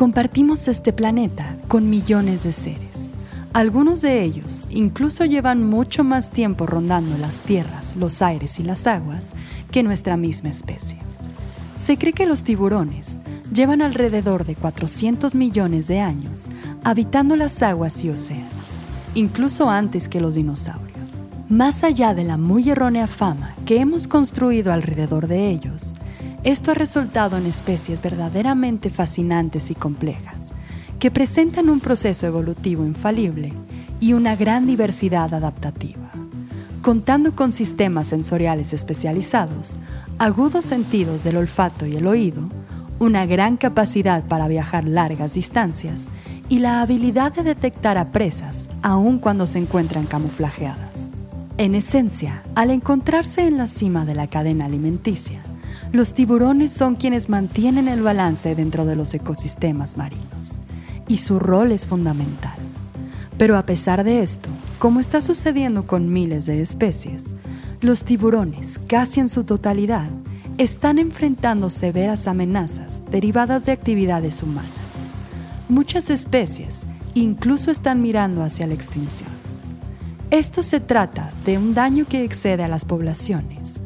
Compartimos este planeta con millones de seres. Algunos de ellos incluso llevan mucho más tiempo rondando las tierras, los aires y las aguas que nuestra misma especie. Se cree que los tiburones llevan alrededor de 400 millones de años habitando las aguas y océanos, incluso antes que los dinosaurios. Más allá de la muy errónea fama que hemos construido alrededor de ellos, esto ha resultado en especies verdaderamente fascinantes y complejas, que presentan un proceso evolutivo infalible y una gran diversidad adaptativa. Contando con sistemas sensoriales especializados, agudos sentidos del olfato y el oído, una gran capacidad para viajar largas distancias y la habilidad de detectar a presas aun cuando se encuentran camuflajeadas. En esencia, al encontrarse en la cima de la cadena alimenticia, los tiburones son quienes mantienen el balance dentro de los ecosistemas marinos, y su rol es fundamental. Pero a pesar de esto, como está sucediendo con miles de especies, los tiburones, casi en su totalidad, están enfrentando severas amenazas derivadas de actividades humanas. Muchas especies incluso están mirando hacia la extinción. Esto se trata de un daño que excede a las poblaciones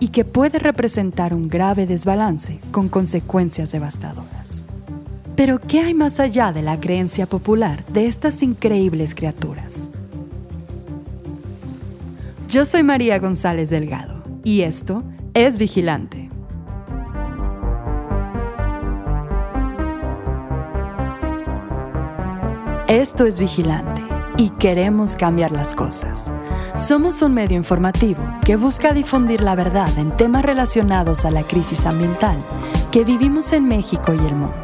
y que puede representar un grave desbalance con consecuencias devastadoras. Pero, ¿qué hay más allá de la creencia popular de estas increíbles criaturas? Yo soy María González Delgado y esto es Vigilante. Esto es Vigilante y queremos cambiar las cosas. Somos un medio informativo que busca difundir la verdad en temas relacionados a la crisis ambiental que vivimos en México y el mundo.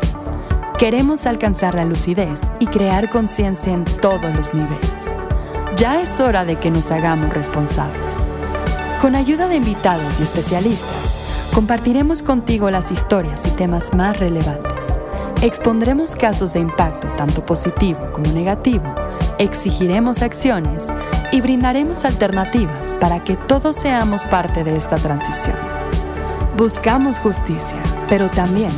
Queremos alcanzar la lucidez y crear conciencia en todos los niveles. Ya es hora de que nos hagamos responsables. Con ayuda de invitados y especialistas, compartiremos contigo las historias y temas más relevantes. Expondremos casos de impacto tanto positivo como negativo exigiremos acciones y brindaremos alternativas para que todos seamos parte de esta transición. Buscamos justicia, pero también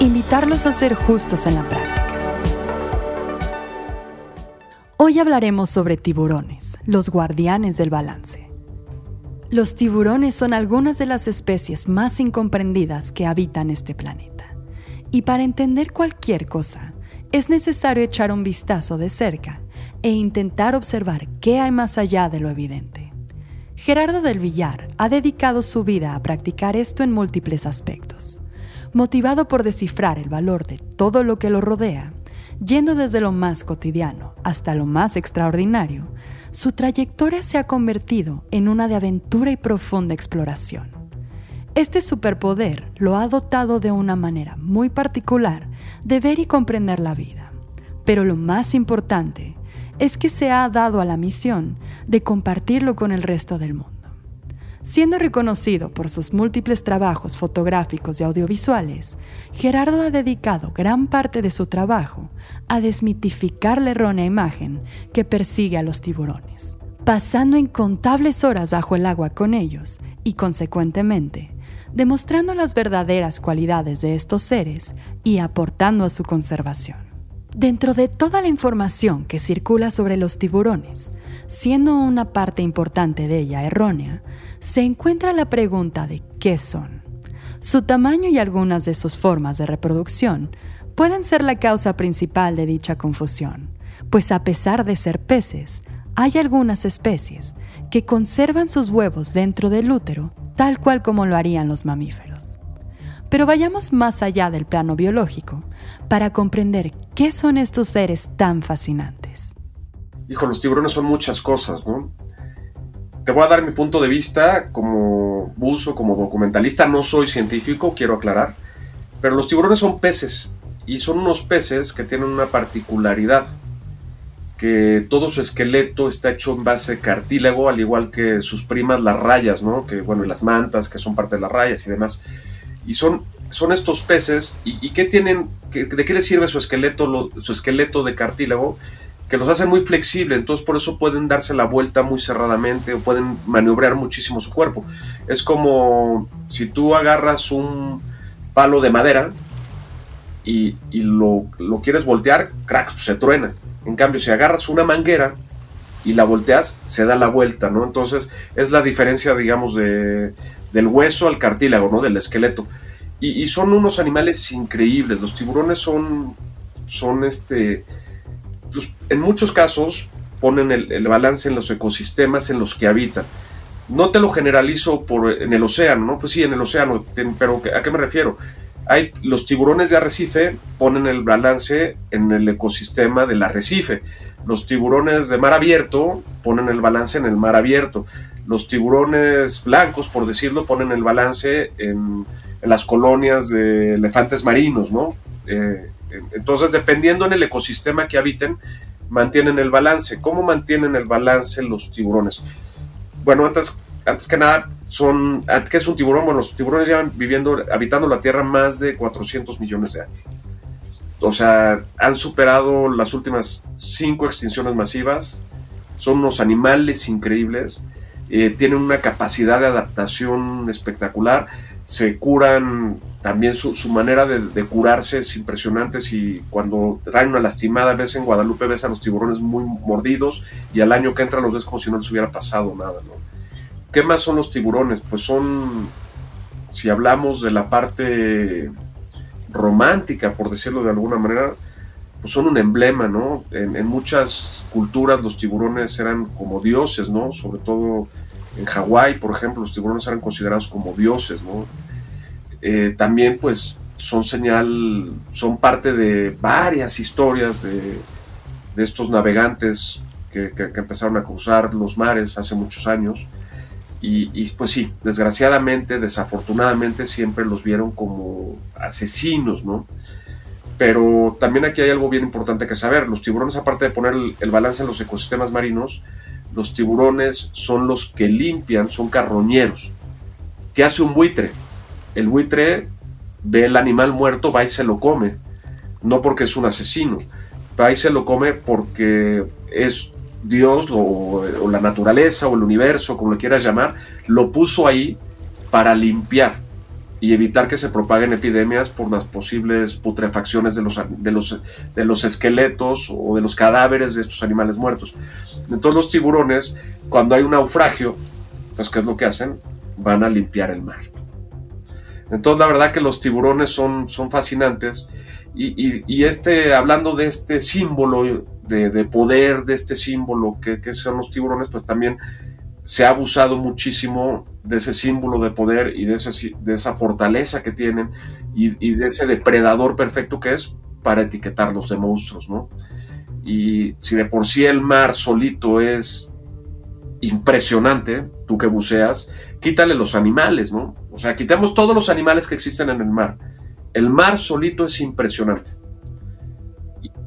invitarlos a ser justos en la práctica. Hoy hablaremos sobre tiburones, los guardianes del balance. Los tiburones son algunas de las especies más incomprendidas que habitan este planeta. Y para entender cualquier cosa, es necesario echar un vistazo de cerca e intentar observar qué hay más allá de lo evidente. Gerardo del Villar ha dedicado su vida a practicar esto en múltiples aspectos. Motivado por descifrar el valor de todo lo que lo rodea, yendo desde lo más cotidiano hasta lo más extraordinario, su trayectoria se ha convertido en una de aventura y profunda exploración. Este superpoder lo ha dotado de una manera muy particular de ver y comprender la vida. Pero lo más importante es que se ha dado a la misión de compartirlo con el resto del mundo. Siendo reconocido por sus múltiples trabajos fotográficos y audiovisuales, Gerardo ha dedicado gran parte de su trabajo a desmitificar la errónea imagen que persigue a los tiburones, pasando incontables horas bajo el agua con ellos y, consecuentemente, demostrando las verdaderas cualidades de estos seres y aportando a su conservación. Dentro de toda la información que circula sobre los tiburones, siendo una parte importante de ella errónea, se encuentra la pregunta de qué son. Su tamaño y algunas de sus formas de reproducción pueden ser la causa principal de dicha confusión, pues a pesar de ser peces, hay algunas especies que conservan sus huevos dentro del útero tal cual como lo harían los mamíferos. Pero vayamos más allá del plano biológico para comprender qué son estos seres tan fascinantes. Hijo, los tiburones son muchas cosas, ¿no? Te voy a dar mi punto de vista como buzo, como documentalista. No soy científico, quiero aclarar. Pero los tiburones son peces. Y son unos peces que tienen una particularidad. Que todo su esqueleto está hecho en base cartílago, al igual que sus primas, las rayas, ¿no? Que, bueno, y las mantas, que son parte de las rayas y demás y son, son estos peces, ¿y, qué tienen, de qué les sirve su esqueleto, su esqueleto de cartílago? Que los hace muy flexible, entonces por eso pueden darse la vuelta muy cerradamente o pueden maniobrar muchísimo su cuerpo. Es como si tú agarras un palo de madera y, lo, quieres voltear, crack, se truena. En cambio, si agarras una manguera y la volteas, se da la vuelta, ¿no? Entonces es la diferencia, digamos, de, del hueso al cartílago, ¿no? Del esqueleto. Y, son unos animales increíbles. Los tiburones son, son este, pues, en muchos casos ponen el, balance en los ecosistemas en los que habitan. No te lo generalizo por, en el océano, ¿no? Pues sí, en el océano, pero ¿a qué me refiero? Hay, los tiburones de arrecife ponen el balance en el ecosistema del arrecife. Los tiburones de mar abierto ponen el balance en el mar abierto. Los tiburones blancos, por decirlo, ponen el balance en, las colonias de elefantes marinos, ¿no? Eh, entonces, dependiendo en el ecosistema que habiten, mantienen el balance. ¿Cómo mantienen el balance los tiburones? Bueno, antes, antes que nada, son, ¿qué es un tiburón? Bueno, los tiburones llevan viviendo, habitando la Tierra más de 400 millones de años. O sea, han superado las últimas cinco extinciones masivas. Son unos animales increíbles. Eh, tienen una capacidad de adaptación espectacular. Se curan también su, manera de, curarse es impresionante. Si cuando traen una lastimada, ves en Guadalupe, ves a los tiburones muy mordidos y al año que entra los ves como si no les hubiera pasado nada. ¿no? ¿Qué más son los tiburones? Pues son, si hablamos de la parte romántica, por decirlo de alguna manera, pues son un emblema, ¿no? En, muchas culturas los tiburones eran como dioses, ¿no? Sobre todo en Hawái, por ejemplo, los tiburones eran considerados como dioses, ¿no? Eh, también pues son señal, son parte de varias historias de, estos navegantes que, empezaron a cruzar los mares hace muchos años. Y, pues sí, desgraciadamente, desafortunadamente siempre los vieron como asesinos, ¿no? Pero también aquí hay algo bien importante que saber. Los tiburones, aparte de poner el balance en los ecosistemas marinos, los tiburones son los que limpian, son carroñeros. ¿Qué hace un buitre? El buitre ve el animal muerto, va y se lo come. No porque es un asesino, va y se lo come porque es Dios o, la naturaleza o el universo, como lo quieras llamar, lo puso ahí para limpiar y evitar que se propaguen epidemias por las posibles putrefacciones de los, de los, de los esqueletos o de los cadáveres de estos animales muertos. Entonces los tiburones, cuando hay un naufragio, pues ¿qué es lo que hacen? Van a limpiar el mar. Entonces la verdad que los tiburones son, son fascinantes y, este, hablando de este símbolo de, poder, de este símbolo que, que, son los tiburones, pues también se ha abusado muchísimo de ese símbolo de poder y de, ese, de esa fortaleza que tienen y, de ese depredador perfecto que es para etiquetarlos de monstruos, ¿no? Y si de por sí el mar solito es impresionante, tú que buceas, quítale los animales, ¿no? O sea, quitemos todos los animales que existen en el mar. El mar solito es impresionante.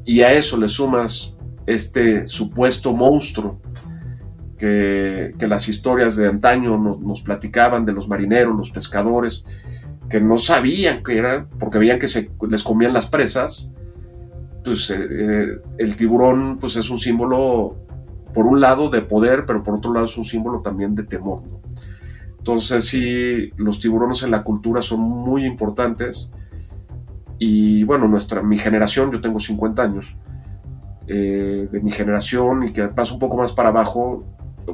Y a eso le sumas este supuesto monstruo que, las historias de antaño nos, platicaban de los marineros, los pescadores, que no sabían que era, porque veían que se les comían las presas. Pues eh, eh, el tiburón pues es un símbolo por un lado de poder, pero por otro lado es un símbolo también de temor. Entonces sí, los tiburones en la cultura son muy importantes y bueno, nuestra, mi generación, yo tengo 50 años, eh, de mi generación y que pasa un poco más para abajo,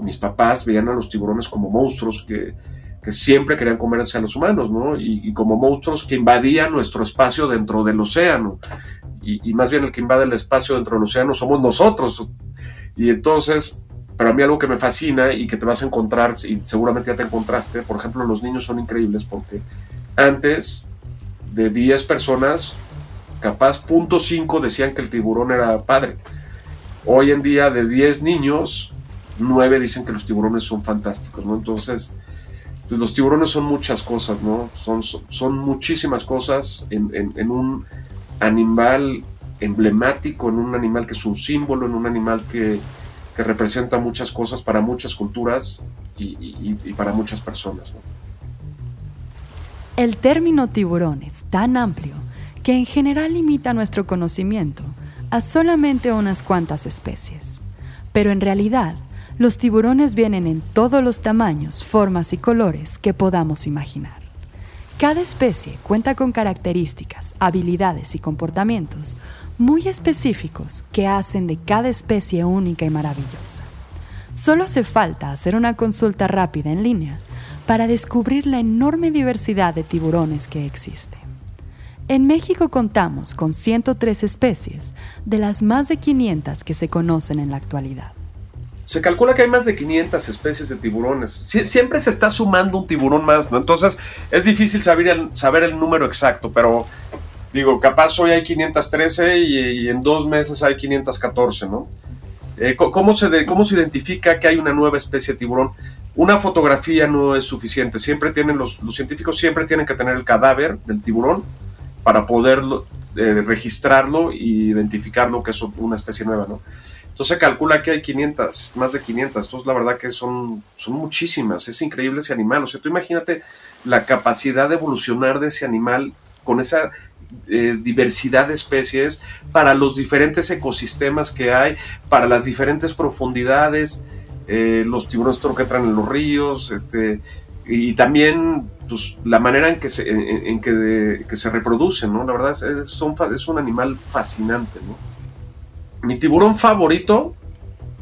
mis papás veían a los tiburones como monstruos que, que siempre querían comerse a los humanos, ¿no? Y, como monstruos que invadían nuestro espacio dentro del océano. Y, y, más bien el que invade el espacio dentro del océano somos nosotros. Y entonces, para mí algo que me fascina y que te vas a encontrar, y seguramente ya te encontraste, por ejemplo, los niños son increíbles porque antes de 10 personas, capaz punto .5 decían que el tiburón era padre. Hoy en día de 10 niños, 9 dicen que los tiburones son fantásticos, ¿no? Entonces, pues, los tiburones son muchas cosas, ¿no? Son, son muchísimas cosas en, en un animal emblemático, en un animal que es un símbolo, en un animal que, representa muchas cosas para muchas culturas y, para muchas personas. El término tiburón es tan amplio que en general limita nuestro conocimiento a solamente unas cuantas especies. Pero en realidad, los tiburones vienen en todos los tamaños, formas y colores que podamos imaginar. Cada especie cuenta con características, habilidades y comportamientos muy específicos que hacen de cada especie única y maravillosa. Solo hace falta hacer una consulta rápida en línea para descubrir la enorme diversidad de tiburones que existe. En México contamos con 103 especies, de las más de 500 que se conocen en la actualidad. Se calcula que hay más de 500 especies de tiburones. siempre se está sumando un tiburón más, ¿no? Entonces es difícil saber el, saber el número exacto, pero digo, capaz hoy hay 513 y, en dos meses hay 514, ¿no? Eh, ¿cómo, se ¿Cómo se identifica que hay una nueva especie de tiburón? Una fotografía no es suficiente. Siempre tienen los, los científicos siempre tienen que tener el cadáver del tiburón para poder eh, registrarlo e identificarlo que es una especie nueva, ¿no? Entonces se calcula que hay 500, más de 500. Entonces la verdad que son, son muchísimas. Es increíble ese animal. O sea, tú imagínate la capacidad de evolucionar de ese animal con esa eh, diversidad de especies para los diferentes ecosistemas que hay, para las diferentes profundidades. Eh, los tiburones que entran en los ríos, este, y también pues, la manera en que se, en, que, se reproducen, ¿no? La verdad es, es, un, es un animal fascinante, ¿no? Mi tiburón favorito,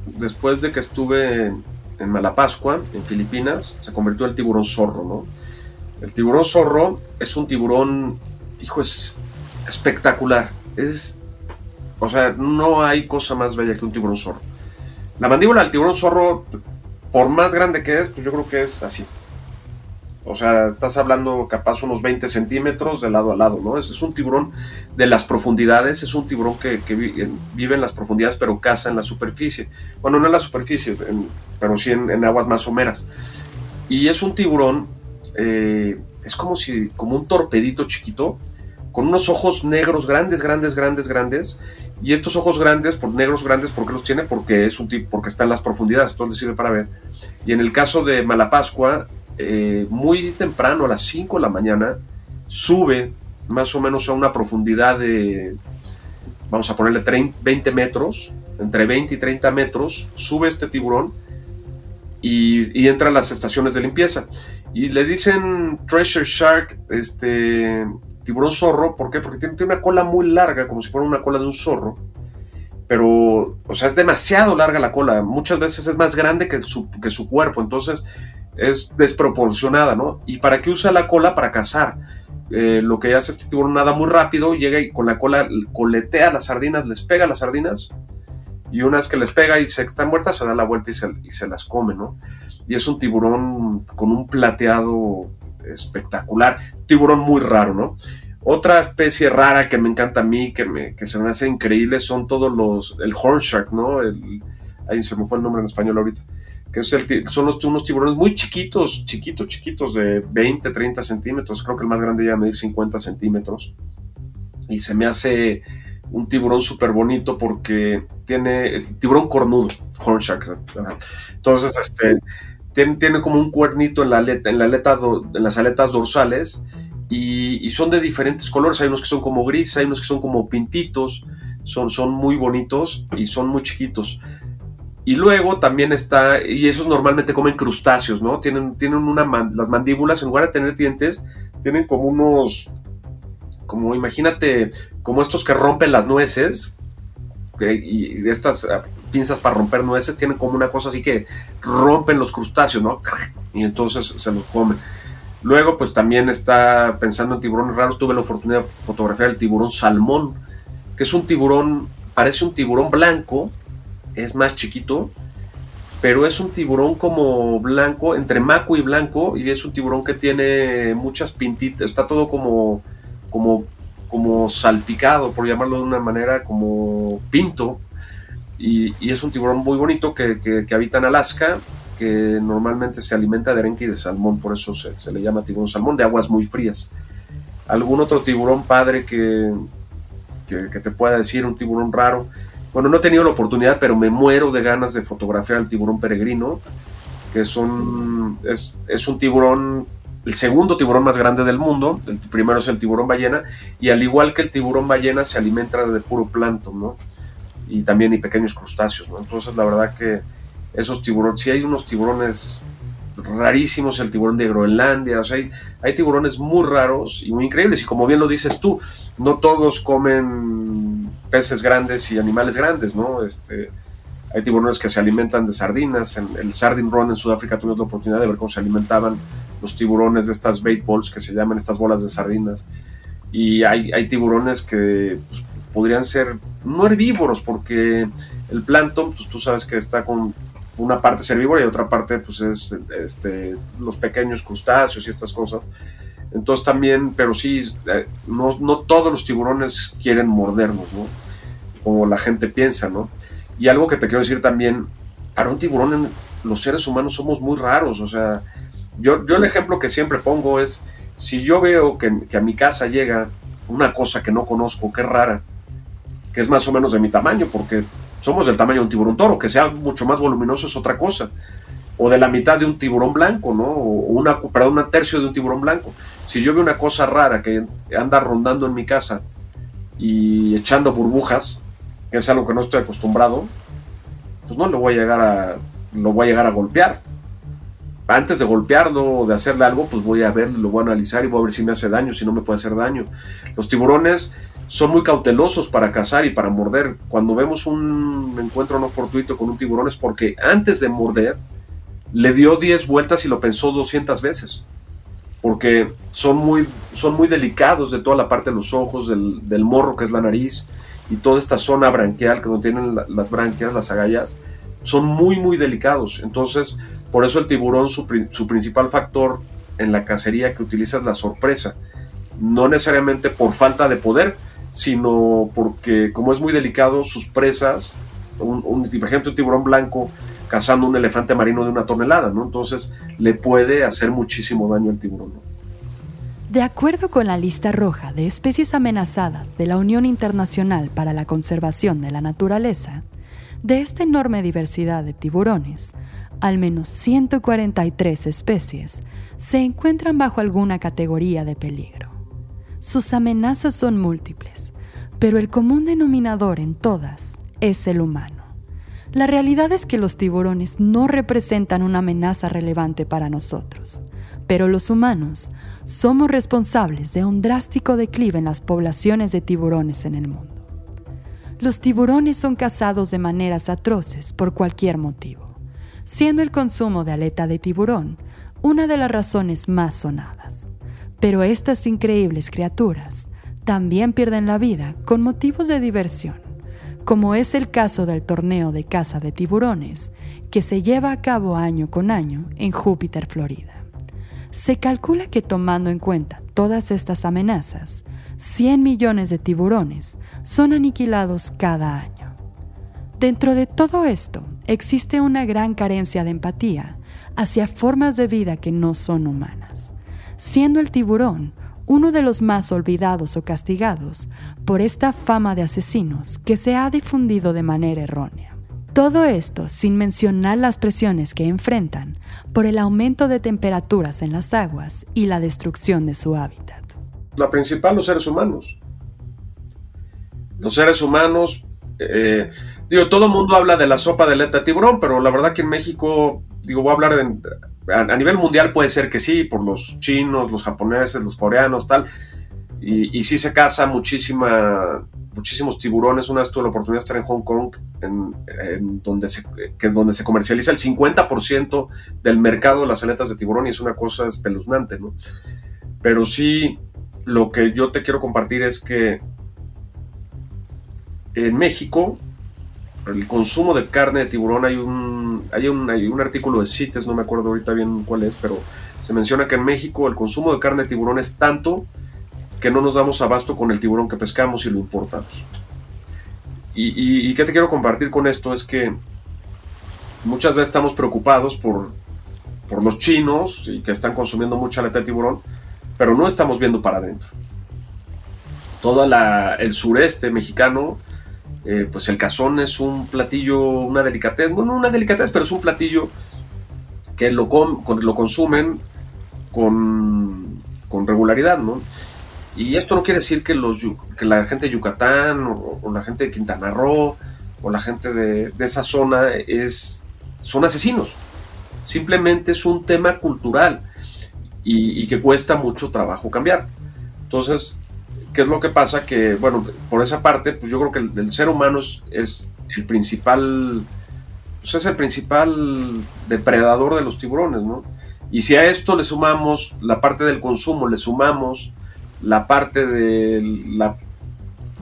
después de que estuve en, en Malapascua, en Filipinas, se convirtió en el tiburón zorro, ¿no? El tiburón zorro es un tiburón, hijo, es espectacular. Es, o sea, no hay cosa más bella que un tiburón zorro. La mandíbula del tiburón zorro, por más grande que es, pues yo creo que es así. O sea, estás hablando capaz unos 20 centímetros de lado a lado, ¿no? Es, un tiburón de las profundidades, es un tiburón que, vive en las profundidades pero caza en la superficie. Bueno, no en la superficie, pero sí en, aguas más someras. Y es un tiburón, eh, es como si, como un torpedito chiquito, con unos ojos negros grandes, grandes, grandes, grandes. Y estos ojos grandes, por negros grandes, ¿por qué los tiene? Porque es un porque está en las profundidades, todo le sirve para ver. Y en el caso de Malapascua, eh, muy temprano, a las 5 de la mañana, sube más o menos a una profundidad de, vamos a ponerle 20 metros, entre 20 y 30 metros, sube este tiburón y, entra a las estaciones de limpieza. Y le dicen Treasure Shark, este tiburón zorro, ¿por qué? Porque tiene, tiene, una cola muy larga, como si fuera una cola de un zorro. Pero, o sea, es demasiado larga la cola. Muchas veces es más grande que su, que su cuerpo. Entonces, es desproporcionada, ¿no? ¿Y para qué usa la cola? Para cazar. Eh, lo que hace este tiburón nada muy rápido, llega y con la cola coletea las sardinas, les pega las sardinas y una vez que les pega y se están muertas, se da la vuelta y se, las come, ¿no? Y es un tiburón con un plateado espectacular, tiburón muy raro, ¿no? Otra especie rara que me encanta a mí, que, se me hace increíble, son todos los, el horn shark, ¿no? Ahí se me fue el nombre en español ahorita que son unos tiburones muy chiquitos, chiquitos, chiquitos, de 20, 30 centímetros. Creo que el más grande ya medir 50 centímetros. Y se me hace un tiburón súper bonito porque tiene tiburón cornudo, horn shark. Entonces, este, tiene, como un cuernito en, la aleta, en, la aleta en las aletas dorsales y, y, son de diferentes colores. Hay unos que son como gris, hay unos que son como pintitos. Son, son muy bonitos y son muy chiquitos. Y luego también está, y esos normalmente comen crustáceos, ¿no? Tienen, tienen una, las mandíbulas, en lugar de tener dientes, tienen como unos, como imagínate, como estos que rompen las nueces, y estas ah, pinzas para romper nueces tienen como una cosa así que rompen los crustáceos, ¿no? Y entonces se los comen. Luego, pues también está pensando en tiburones raros. Tuve la oportunidad de fotografiar el tiburón salmón, que es un tiburón, parece un tiburón blanco, es más chiquito, pero es un tiburón como blanco, entre maco y blanco, y es un tiburón que tiene muchas pintitas, está todo como, como, como salpicado, por llamarlo de una manera, como pinto, y, es un tiburón muy bonito que, habita en Alaska, que normalmente se alimenta de arenque y de salmón, por eso se, se, le llama tiburón salmón, de aguas muy frías. ¿Algún otro tiburón padre que, que te pueda decir, un tiburón raro? Bueno, no he tenido la oportunidad, pero me muero de ganas de fotografiar al tiburón peregrino, que es un, es, un tiburón, el segundo tiburón más grande del mundo, el primero es el tiburón ballena, y al igual que el tiburón ballena se alimenta de puro plancton, ¿no? Y también y pequeños crustáceos, ¿no? Entonces la verdad que esos tiburones, si hay unos tiburones rarísimos, el tiburón de Groenlandia, o sea, hay, tiburones muy raros y muy increíbles. Y como bien lo dices tú, no todos comen peces grandes y animales grandes, ¿no? Este, hay tiburones que se alimentan de sardinas. En el Sardine Run en Sudáfrica tuvimos la oportunidad de ver cómo se alimentaban los tiburones de estas bait balls que se llaman estas bolas de sardinas. Y hay, hay tiburones que pues, podrían ser no herbívoros, porque el plancton, pues tú sabes que está con una parte es herbívora y otra parte pues es este, los pequeños crustáceos y estas cosas. Entonces también, pero sí, eh, no, no todos los tiburones quieren mordernos, ¿no? Como la gente piensa, ¿no? Y algo que te quiero decir también, para un tiburón los seres humanos somos muy raros, o sea, yo, yo el ejemplo que siempre pongo es, si yo veo que, que, a mi casa llega una cosa que no conozco, que es rara, que es más o menos de mi tamaño, porque somos del tamaño de un tiburón toro, que sea mucho más voluminoso es otra cosa, o de la mitad de un tiburón blanco, ¿no? O una, perdón, un tercio de un tiburón blanco. Si yo veo una cosa rara que anda rondando en mi casa y echando burbujas, que es algo que no estoy acostumbrado, pues no lo voy a llegar a, lo voy a llegar a golpear. Antes de golpearlo o de hacerle algo, pues voy a ver, lo voy a analizar y voy a ver si me hace daño, si no me puede hacer daño. Los tiburones son muy cautelosos para cazar y para morder. Cuando vemos un encuentro no fortuito con un tiburón es porque antes de morder le dio 10 vueltas y lo pensó 200 veces. Porque son muy, son muy delicados de toda la parte de los ojos, del, del morro que es la nariz, y toda esta zona branquial que no tienen las branquias, las agallas, son muy, muy delicados. Entonces, por eso el tiburón, su, su, principal factor en la cacería que utiliza es la sorpresa. No necesariamente por falta de poder, sino porque como es muy delicado, sus presas, un, un, un tiburón blanco cazando un elefante marino de una tonelada, ¿no? Entonces le puede hacer muchísimo daño al tiburón. De acuerdo con la lista roja de especies amenazadas de la Unión Internacional para la Conservación de la Naturaleza, de esta enorme diversidad de tiburones, al menos 143 especies se encuentran bajo alguna categoría de peligro. Sus amenazas son múltiples, pero el común denominador en todas es el humano. La realidad es que los tiburones no representan una amenaza relevante para nosotros pero los humanos somos responsables de un drástico declive en las poblaciones de tiburones en el mundo. Los tiburones son cazados de maneras atroces por cualquier motivo, siendo el consumo de aleta de tiburón una de las razones más sonadas. Pero estas increíbles criaturas también pierden la vida con motivos de diversión, como es el caso del torneo de caza de tiburones que se lleva a cabo año con año en Júpiter, Florida. Se calcula que tomando en cuenta todas estas amenazas, 100 millones de tiburones son aniquilados cada año. Dentro de todo esto existe una gran carencia de empatía hacia formas de vida que no son humanas, siendo el tiburón uno de los más olvidados o castigados por esta fama de asesinos que se ha difundido de manera errónea. Todo esto sin mencionar las presiones que enfrentan por el aumento de temperaturas en las aguas y la destrucción de su hábitat. La principal, los seres humanos. Los seres humanos, eh, digo, todo el mundo habla de la sopa de aleta de tiburón, pero la verdad que en México, digo, voy a hablar de, a, a nivel mundial puede ser que sí, por los chinos, los japoneses, los coreanos, tal, y, y sí se caza muchísima muchísimos tiburones. Una vez tuve la oportunidad de estar en Hong Kong, en, donde, se, que, donde se comercializa el 50% del mercado de las aletas de tiburón y es una cosa espeluznante, ¿no? Pero sí, lo que yo te quiero compartir es que en México, el consumo de carne de tiburón, hay un, hay un, hay un artículo de CITES, no me acuerdo ahorita bien cuál es, pero se menciona que en México el consumo de carne de tiburón es tanto que no nos damos abasto con el tiburón que pescamos y lo importamos. Y, qué te quiero compartir con esto es que muchas veces estamos preocupados por, por los chinos y que están consumiendo mucha aleta de tiburón, pero no estamos viendo para adentro. Todo el sureste mexicano, eh, pues el cazón es un platillo, una delicatez, bueno, una delicatez, pero es un platillo que lo, lo consumen con, con regularidad, ¿no? Y esto no quiere decir que, los, que la gente de Yucatán o, la gente de Quintana Roo o la gente de, esa zona es, son asesinos. simplemente es un tema cultural y, que cuesta mucho trabajo cambiar. Entonces, ¿qué es lo que pasa? Que, bueno, por esa parte, pues yo creo que el, ser humano es, el principal, pues es el principal depredador de los tiburones, ¿no? Y si a esto le sumamos la parte del consumo, le sumamos la parte de la,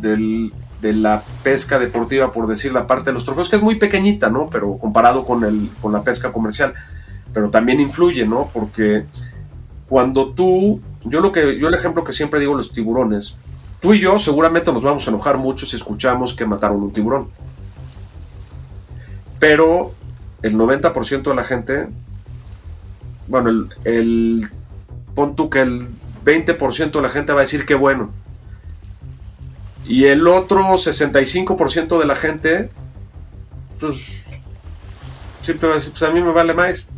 de la pesca deportiva, por decir la parte de los trofeos, que es muy pequeñita, ¿no? Pero comparado con, el, con la pesca comercial, pero también influye, ¿no? Porque cuando tú, yo lo que, yo el ejemplo que siempre digo los tiburones, tú y yo seguramente nos vamos a enojar mucho si escuchamos que mataron un tiburón. Pero el 90% de la gente, bueno, el, el pon tú que el 20% de la gente va a decir que bueno. Y el otro 65% de la gente, pues, siempre va a decir, pues a mí me vale más.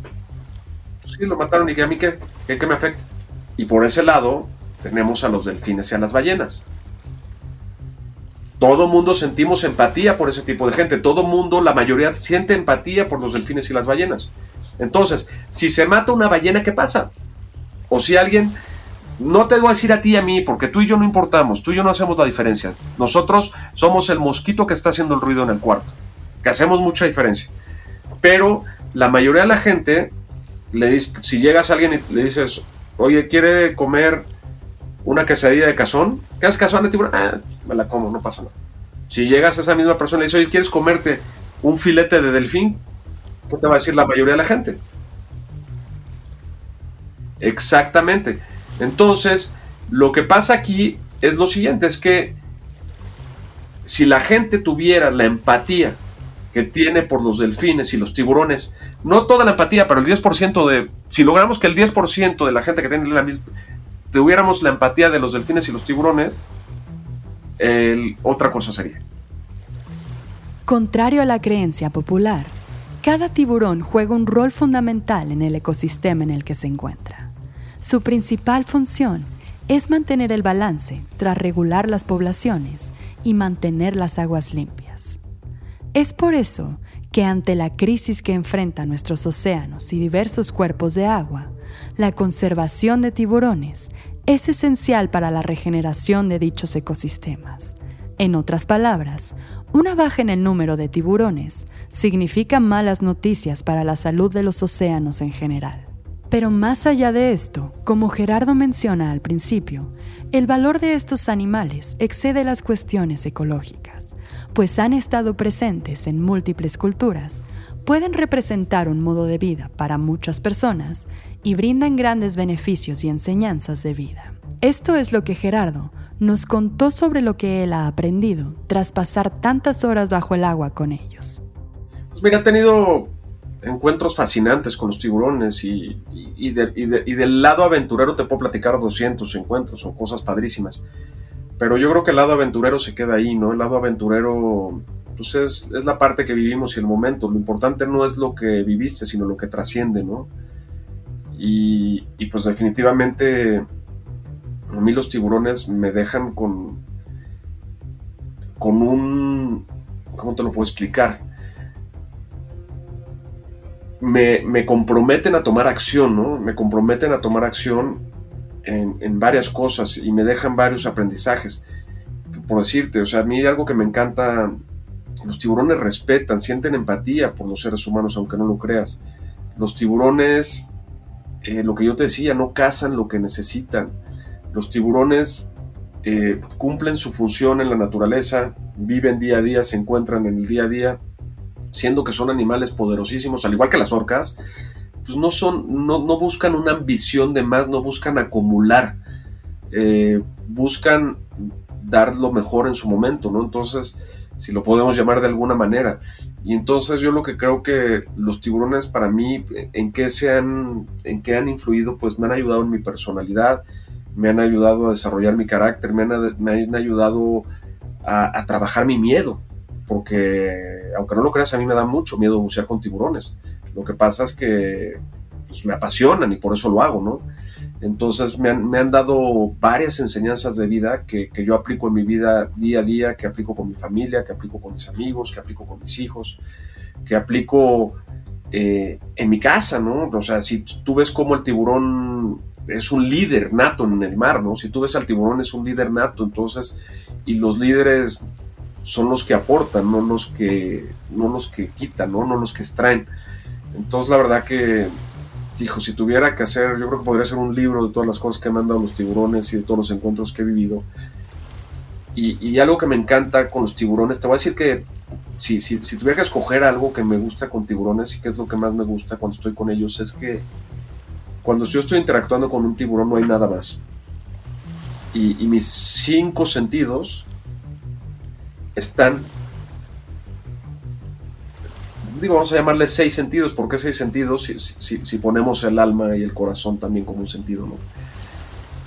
Pues sí, lo mataron y que a mí qué, qué, me afecta. Y por ese lado tenemos a los delfines y a las ballenas. Todo mundo sentimos empatía por ese tipo de gente. Todo mundo, la mayoría, siente empatía por los delfines y las ballenas. Entonces, si se mata una ballena, ¿qué pasa? O si alguien no te voy a decir a ti y a mí, porque tú y yo no importamos, tú y yo no hacemos la diferencia. Nosotros somos el mosquito que está haciendo el ruido en el cuarto, que hacemos mucha diferencia. Pero la mayoría de la gente, le dice, si llegas a alguien y le dices, oye, ¿quiere comer una quesadilla de cazón? ¿Qué es cazón de tiburón? Ah, me la como, no pasa nada. Si llegas a esa misma persona y le dices, oye, ¿quieres comerte un filete de delfín? ¿Qué te va a decir la mayoría de la gente? Exactamente. Entonces, lo que pasa aquí es lo siguiente, es que si la gente tuviera la empatía que tiene por los delfines y los tiburones, no toda la empatía, pero el 10% de, si logramos que el 10% de la gente que tiene la tuviéramos la empatía de los delfines y los tiburones, otra cosa sería. Contrario a la creencia popular, cada tiburón juega un rol fundamental en el ecosistema en el que se encuentra. Su principal función es mantener el balance tras regular las poblaciones y mantener las aguas limpias. Es por eso que ante la crisis que enfrentan nuestros océanos y diversos cuerpos de agua, la conservación de tiburones es esencial para la regeneración de dichos ecosistemas. En otras palabras, una baja en el número de tiburones significa malas noticias para la salud de los océanos en general. Pero más allá de esto, como Gerardo menciona al principio, el valor de estos animales excede las cuestiones ecológicas, pues han estado presentes en múltiples culturas, pueden representar un modo de vida para muchas personas y brindan grandes beneficios y enseñanzas de vida. Esto es lo que Gerardo nos contó sobre lo que él ha aprendido tras pasar tantas horas bajo el agua con ellos. Pues mira, ha tenido encuentros fascinantes con los tiburones y, y, del lado aventurero te puedo platicar 200 encuentros o cosas padrísimas. Pero yo creo que el lado aventurero se queda ahí, ¿no? El lado aventurero pues es, es, la parte que vivimos y el momento. Lo importante no es lo que viviste, sino lo que trasciende, ¿no? Y, pues definitivamente a mí los tiburones me dejan con, con un... ¿Cómo te lo puedo explicar? me, comprometen a tomar acción, ¿no? Me comprometen a tomar acción en, varias cosas y me dejan varios aprendizajes. Por decirte, o sea, a mí algo que me encanta, los tiburones respetan, sienten empatía por los seres humanos, aunque no lo creas. Los tiburones, eh, lo que yo te decía, no cazan lo que necesitan. Los tiburones eh, cumplen su función en la naturaleza, viven día a día, se encuentran en el día a día siendo que son animales poderosísimos, al igual que las orcas, pues no son, no, buscan una ambición de más, no buscan acumular, eh, buscan dar lo mejor en su momento, ¿no? Entonces, si lo podemos llamar de alguna manera. Y entonces yo lo que creo que los tiburones para mí, en qué se han, en qué han influido, pues me han ayudado en mi personalidad, me han ayudado a desarrollar mi carácter, me han, me han ayudado a, trabajar mi miedo, porque aunque no lo creas, a mí me da mucho miedo bucear con tiburones. Lo que pasa es que pues, me apasionan y por eso lo hago, ¿no? Entonces me han, dado varias enseñanzas de vida que, yo aplico en mi vida día a día, que aplico con mi familia, que aplico con mis amigos, que aplico con mis hijos, que aplico eh, en mi casa, ¿no? O sea, si tú ves cómo el tiburón es un líder nato en el mar, ¿no? Si tú ves al tiburón es un líder nato, entonces, y los líderes son los que aportan, no los que, no los que quitan, ¿no? No los que extraen. Entonces, la verdad que, dijo, si tuviera que hacer, yo creo que podría ser un libro de todas las cosas que me han dado los tiburones y de todos los encuentros que he vivido. Y, algo que me encanta con los tiburones, te voy a decir que si, si, si, tuviera que escoger algo que me gusta con tiburones y que es lo que más me gusta cuando estoy con ellos, es que cuando yo estoy interactuando con un tiburón no hay nada más. Y, mis cinco sentidos están, digo, vamos a llamarle seis sentidos, ¿por qué seis sentidos? Si, si, ponemos el alma y el corazón también como un sentido, ¿no?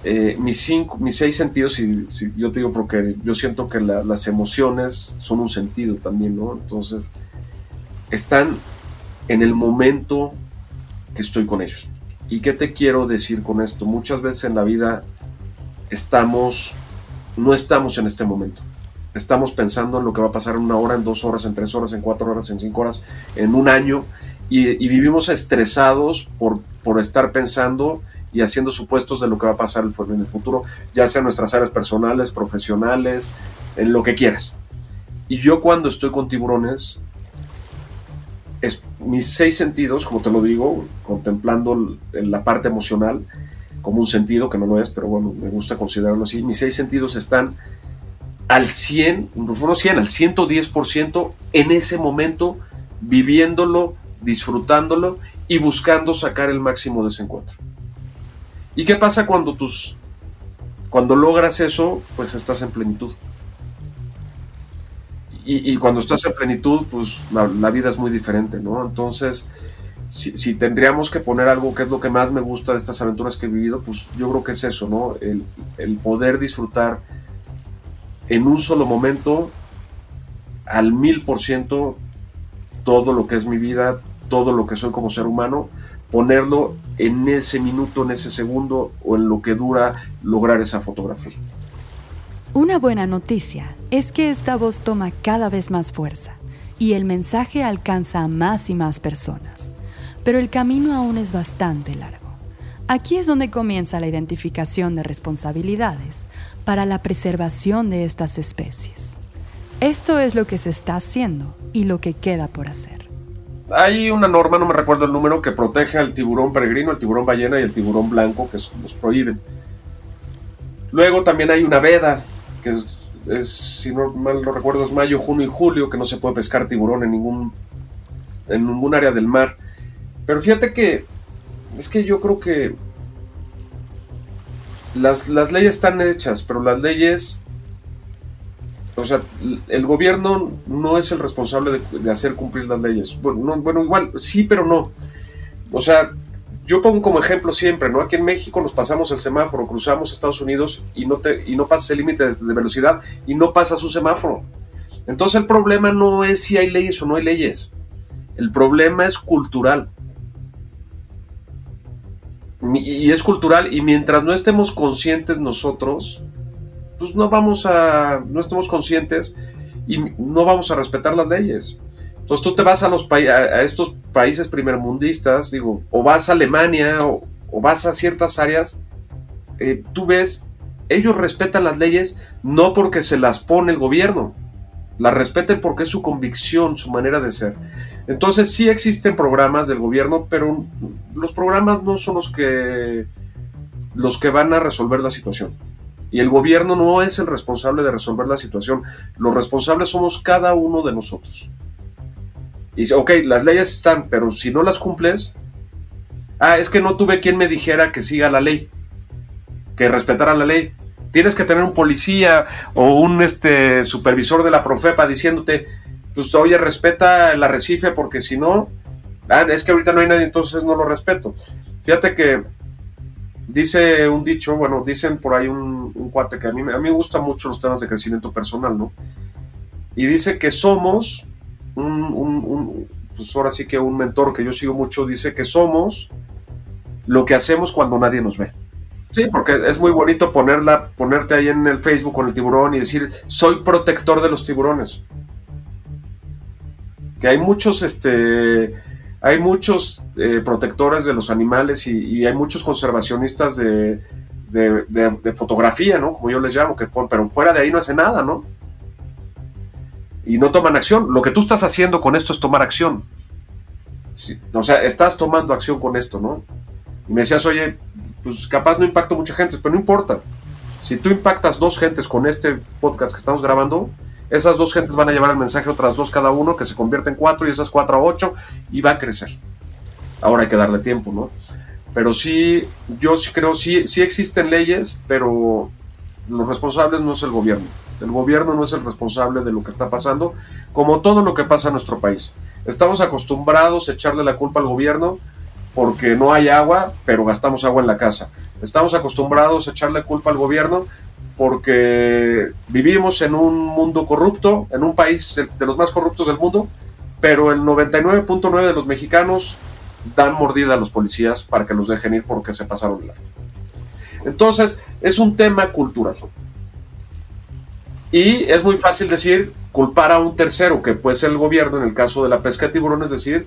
Eh, mis, cinco, mis seis sentidos, y yo te digo porque yo siento que las emociones son un sentido también, ¿no? Entonces, están en el momento que estoy con ellos. ¿Y qué te quiero decir con esto? Muchas veces en la vida estamos, no estamos en este momento. Estamos pensando en lo que va a pasar en una hora, en dos horas, en tres horas, en cuatro horas, en cinco horas, en un año, y, vivimos estresados por, por estar pensando y haciendo supuestos de lo que va a pasar en el futuro, ya sea en nuestras áreas personales, profesionales, en lo que quieras. Y yo cuando estoy con tiburones, es, mis seis sentidos, como te lo digo, contemplando la parte emocional como un sentido, que no lo es, pero bueno, me gusta considerarlo así, mis seis sentidos están al 100, no 100, al 110% en ese momento, viviéndolo, disfrutándolo y buscando sacar el máximo de ese encuentro. ¿Y qué pasa cuando tus cuando logras eso, pues estás en plenitud? y, cuando estás en plenitud, pues la, vida es muy diferente, ¿no? Entonces, si, tendríamos que poner algo que es lo que más me gusta de estas aventuras que he vivido, pues yo creo que es eso, ¿no? El, el poder disfrutar en un solo momento, al mil por ciento, todo lo que es mi vida, todo lo que soy como ser humano, ponerlo en ese minuto, en ese segundo o en lo que dura lograr esa fotografía. Una buena noticia es que esta voz toma cada vez más fuerza y el mensaje alcanza a más y más personas. Pero el camino aún es bastante largo. Aquí es donde comienza la identificación de responsabilidades para la preservación de estas especies. Esto es lo que se está haciendo y lo que queda por hacer. Hay una norma, no me recuerdo el número, que protege al tiburón peregrino, el tiburón ballena y el tiburón blanco, que los prohíben. Luego también hay una veda que es, si no mal lo recuerdo, es mayo, junio y julio, que no se puede pescar tiburón en ningún, en ningún área del mar. Pero fíjate que es que yo creo que las, leyes están hechas, pero las leyes, o sea, el gobierno no es el responsable de, hacer cumplir las leyes. Bueno, bueno, igual, sí, pero no. O sea, yo pongo como ejemplo siempre, ¿no? Aquí en México nos pasamos el semáforo, cruzamos Estados Unidos y no, te, y no pasas el límite de, velocidad y no pasa su semáforo. Entonces el problema no es si hay leyes o no hay leyes. El problema es cultural. Y es cultural y mientras no estemos conscientes nosotros, pues no vamos a, no estemos conscientes y no vamos a respetar las leyes. Entonces tú te vas a, los a estos países primermundistas, digo, o vas a Alemania o, vas a ciertas áreas, eh, tú ves, ellos respetan las leyes no porque se las pone el gobierno, las respeten porque es su convicción, su manera de ser. Entonces sí existen programas del gobierno, pero los programas no son los que los que van a resolver la situación. Y el gobierno no es el responsable de resolver la situación. Los responsables somos cada uno de nosotros. Y dice, ok, las leyes están, pero si no las cumples, ah, es que no tuve quien me dijera que siga la ley, que respetara la ley. Tienes que tener un policía o un este, supervisor de la Profepa diciéndote, pues oye, respeta el arrecife porque si no, ah, es que ahorita no hay nadie, entonces no lo respeto. Fíjate que dice un dicho, bueno, dicen por ahí un, cuate que a mí, a mí me gustan mucho los temas de crecimiento personal, ¿no? Y dice que somos un, pues ahora sí que un mentor que yo sigo mucho dice que somos lo que hacemos cuando nadie nos ve. Sí, porque es muy bonito ponerla, ponerte ahí en el Facebook con el tiburón y decir, soy protector de los tiburones. Que hay muchos, este, hay muchos eh, protectores de los animales y, hay muchos conservacionistas de, fotografía, ¿no? Como yo les llamo, que pero fuera de ahí no hace nada, ¿no? Y no toman acción. Lo que tú estás haciendo con esto es tomar acción. o sea, estás tomando acción con esto, ¿no? Y me decías, oye, pues capaz no impacto mucha gente, pero no importa. Si tú impactas dos gentes con este podcast que estamos grabando, esas dos gentes van a llevar el mensaje otras dos cada uno, que se convierte en cuatro y esas cuatro a ocho, y va a crecer. Ahora hay que darle tiempo, ¿no? Pero sí, yo creo, sí, sí existen leyes, pero los responsables no es el gobierno. El gobierno no es el responsable de lo que está pasando, como todo lo que pasa en nuestro país. Estamos acostumbrados a echarle la culpa al gobierno porque no hay agua, pero gastamos agua en la casa. Estamos acostumbrados a echarle culpa al gobierno porque vivimos en un mundo corrupto, en un país de, los más corruptos del mundo, pero el 99.9 de los mexicanos dan mordida a los policías para que los dejen ir porque se pasaron el alto. Entonces, es un tema cultural. Y es muy fácil decir, culpar a un tercero, que puede ser el gobierno, en el caso de la pesca de tiburones, decir,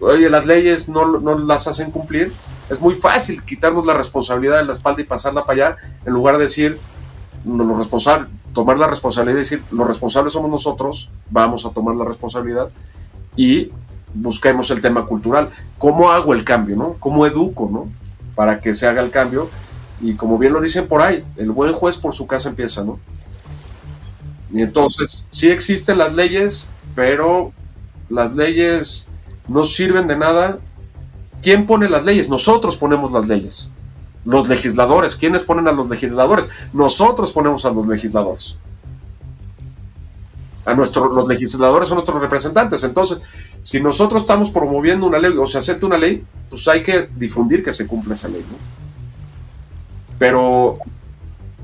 oye, las leyes no, no las hacen cumplir. Es muy fácil quitarnos la responsabilidad de la espalda y pasarla para allá, en lugar de decir, los responsables, tomar la responsabilidad y decir, los responsables somos nosotros, vamos a tomar la responsabilidad y busquemos el tema cultural. ¿Cómo hago el cambio, no? ¿Cómo educo, no? Para que se haga el cambio. Y como bien lo dicen por ahí, el buen juez por su casa empieza, ¿no? Y entonces, sí existen las leyes, pero las leyes no sirven de nada. ¿Quién pone las leyes? Nosotros ponemos las leyes los legisladores. ¿Quiénes ponen a los legisladores? Nosotros ponemos a los legisladores. A nuestro, los legisladores son nuestros representantes. Entonces, si nosotros estamos promoviendo una ley o se acepta una ley, pues hay que difundir que se cumpla esa ley. Pero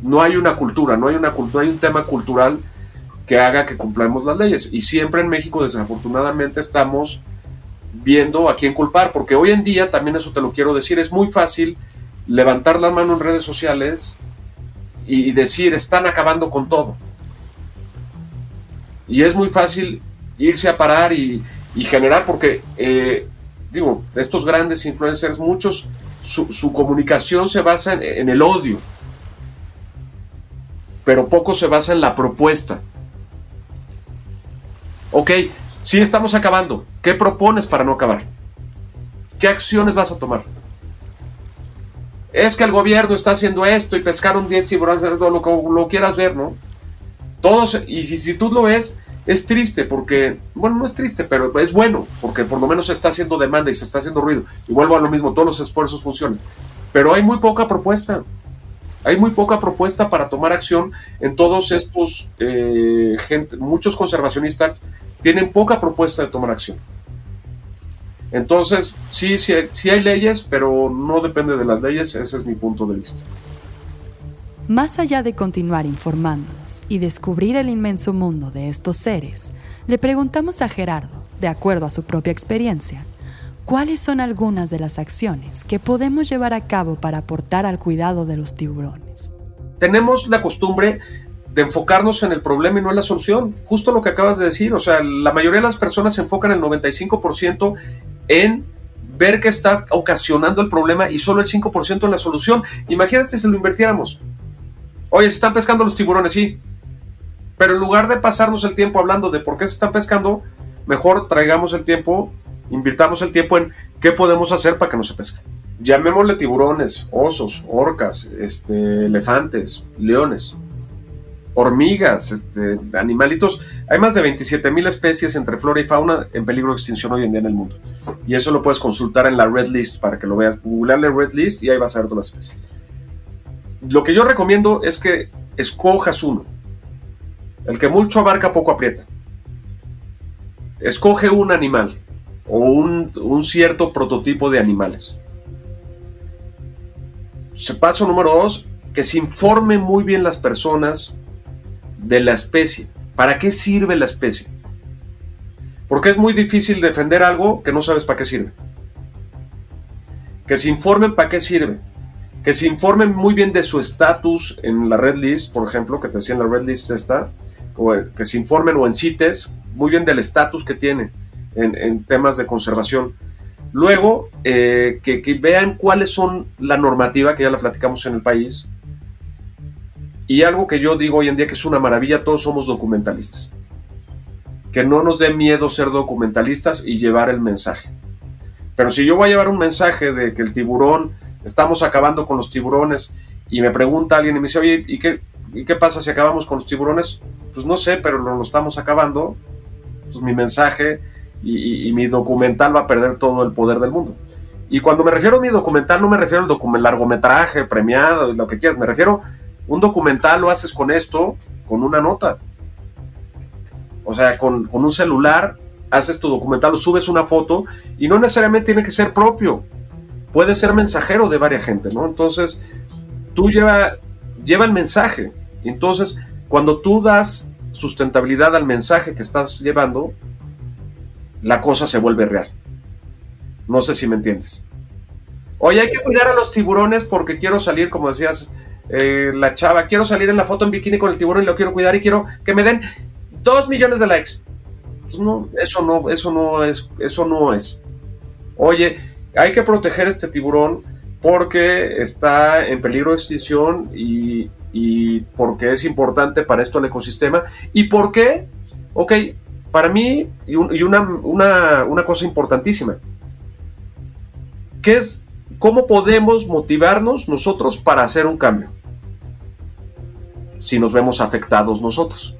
no hay una cultura, no no hay un tema cultural que haga que cumplamos las leyes. Y siempre en México, desafortunadamente, estamos viendo a quién culpar, porque hoy en día, también eso te lo quiero decir, es muy fácil levantar la mano en redes sociales y, decir, están acabando con todo. Y es muy fácil irse a parar y, generar, porque, eh, digo, estos grandes influencers, muchos, su, comunicación se basa en, el odio, pero poco se basa en la propuesta. Ok, sí estamos acabando. ¿Qué propones para no acabar? ¿Qué acciones vas a tomar? es que el gobierno está haciendo esto y pescaron 10 tiburones, lo, lo, lo quieras ver, ¿no? Todos, y si, tú lo ves, es triste porque, bueno, no es triste, pero es bueno, porque por lo menos se está haciendo demanda y se está haciendo ruido. Y vuelvo a lo mismo, todos los esfuerzos funcionan. Pero hay muy poca propuesta. Hay muy poca propuesta para tomar acción en todos estos, eh, gente, muchos conservacionistas tienen poca propuesta de tomar acción. Entonces, sí, sí, hay leyes, pero no depende de las leyes, ese es mi punto de vista. Más allá de continuar informándonos y descubrir el inmenso mundo de estos seres, le preguntamos a Gerardo, de acuerdo a su propia experiencia, cuáles son algunas de las acciones que podemos llevar a cabo para aportar al cuidado de los tiburones. Tenemos la costumbre de enfocarnos en el problema y no en la solución. Justo lo que acabas de decir, o sea, la mayoría de las personas se enfocan el 95% en ver qué está ocasionando el problema y solo el 5% en la solución. Imagínate si lo invirtiéramos. Oye, se están pescando los tiburones, sí. Pero en lugar de pasarnos el tiempo hablando de por qué se están pescando, mejor traigamos el tiempo, invirtamos el tiempo en qué podemos hacer para que no se pesquen. Llamémosle tiburones, osos, orcas, este, elefantes, leones hormigas, este, animalitos. Hay más de 27 mil especies entre flora y fauna en peligro de extinción hoy en día en el mundo. Y eso lo puedes consultar en la Red List para que lo veas. Googlearle Red List y ahí vas a ver todas las especies. Lo que yo recomiendo es que escojas uno. El que mucho abarca, poco aprieta. Escoge un animal o un, un cierto prototipo de animales. Paso número dos, que se informen muy bien las personas de la especie. ¿Para qué sirve la especie? Porque es muy difícil defender algo que no sabes para qué sirve. Que se informen para qué sirve. Que se informen muy bien de su estatus en la red list, por ejemplo, que te decía en la red list está, o que se informen o en CITES muy bien del estatus que tiene en, en temas de conservación. Luego, eh, que, que, vean cuáles son la normativa, que ya la platicamos en el país. Y algo que yo digo hoy en día que es una maravilla, todos somos documentalistas. Que no nos dé miedo ser documentalistas y llevar el mensaje. Pero si yo voy a llevar un mensaje de que el tiburón, estamos acabando con los tiburones, y me pregunta alguien y me dice, ¿y qué, ¿y qué pasa si acabamos con los tiburones? Pues no sé, pero lo, lo estamos acabando. Pues mi mensaje y, mi documental va a perder todo el poder del mundo. Y cuando me refiero a mi documental, no me refiero al largometraje premiado lo que quieras, me refiero un documental lo haces con esto, con una nota. O sea, con, con un celular haces tu documental, lo subes una foto y no necesariamente tiene que ser propio, puede ser mensajero de varias gente, ¿no? Entonces, tú lleva, lleva el mensaje. Entonces, cuando tú das sustentabilidad al mensaje que estás llevando, la cosa se vuelve real. No sé si me entiendes. Oye, hay que cuidar a los tiburones porque quiero salir, como decías, eh, la chava, quiero salir en la foto en bikini con el tiburón y lo quiero cuidar y quiero que me den dos millones de likes. Pues no, eso no, eso no es, eso no es. Oye, hay que proteger este tiburón porque está en peligro de extinción y, porque es importante para esto el ecosistema y porque, ok, para mí, y, una, una, cosa importantísima, que es cómo podemos motivarnos nosotros para hacer un cambio, si nos vemos afectados nosotros.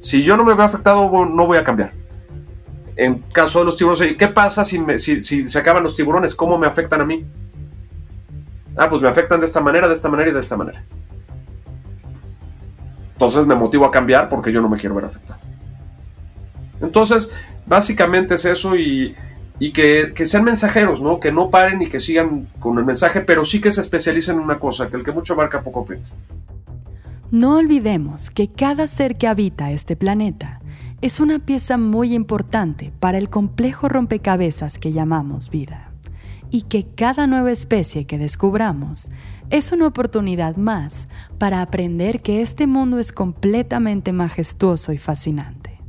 Si yo no me veo afectado, no voy a cambiar. En caso de los tiburones, ¿qué pasa si, se acaban los tiburones? ¿Cómo me afectan a mí? Ah, pues me afectan de esta manera, de esta manera y de esta manera. Entonces me motivo a cambiar porque yo no me quiero ver afectado. Entonces, básicamente es eso y, que, sean mensajeros, ¿no? Que no paren y que sigan con el mensaje, pero sí que se especialicen en una cosa, que el que mucho abarca poco aprieta. No olvidemos que cada ser que habita este planeta es una pieza muy importante para el complejo rompecabezas que llamamos vida, y que cada nueva especie que descubramos es una oportunidad más para aprender que este mundo es completamente majestuoso y fascinante.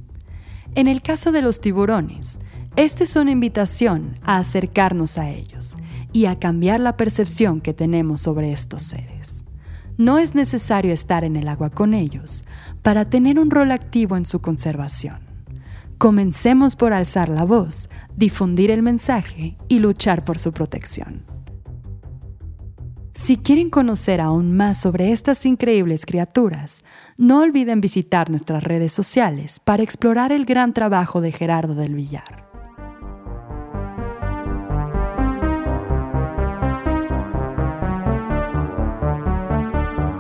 En el caso de los tiburones, esta es una invitación a acercarnos a ellos y a cambiar la percepción que tenemos sobre estos seres. No es necesario estar en el agua con ellos para tener un rol activo en su conservación. Comencemos por alzar la voz, difundir el mensaje y luchar por su protección. Si quieren conocer aún más sobre estas increíbles criaturas, no olviden visitar nuestras redes sociales para explorar el gran trabajo de Gerardo del Villar.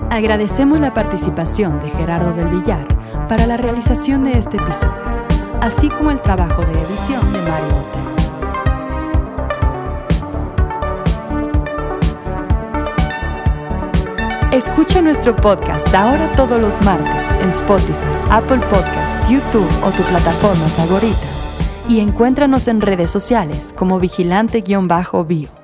Agradecemos la participación de Gerardo del Villar para la realización de este episodio, así como el trabajo de edición de Mario Hotel. Escucha nuestro podcast ahora todos los martes en Spotify, Apple Podcast, YouTube o tu plataforma favorita. Y encuéntranos en redes sociales como vigilante-bio.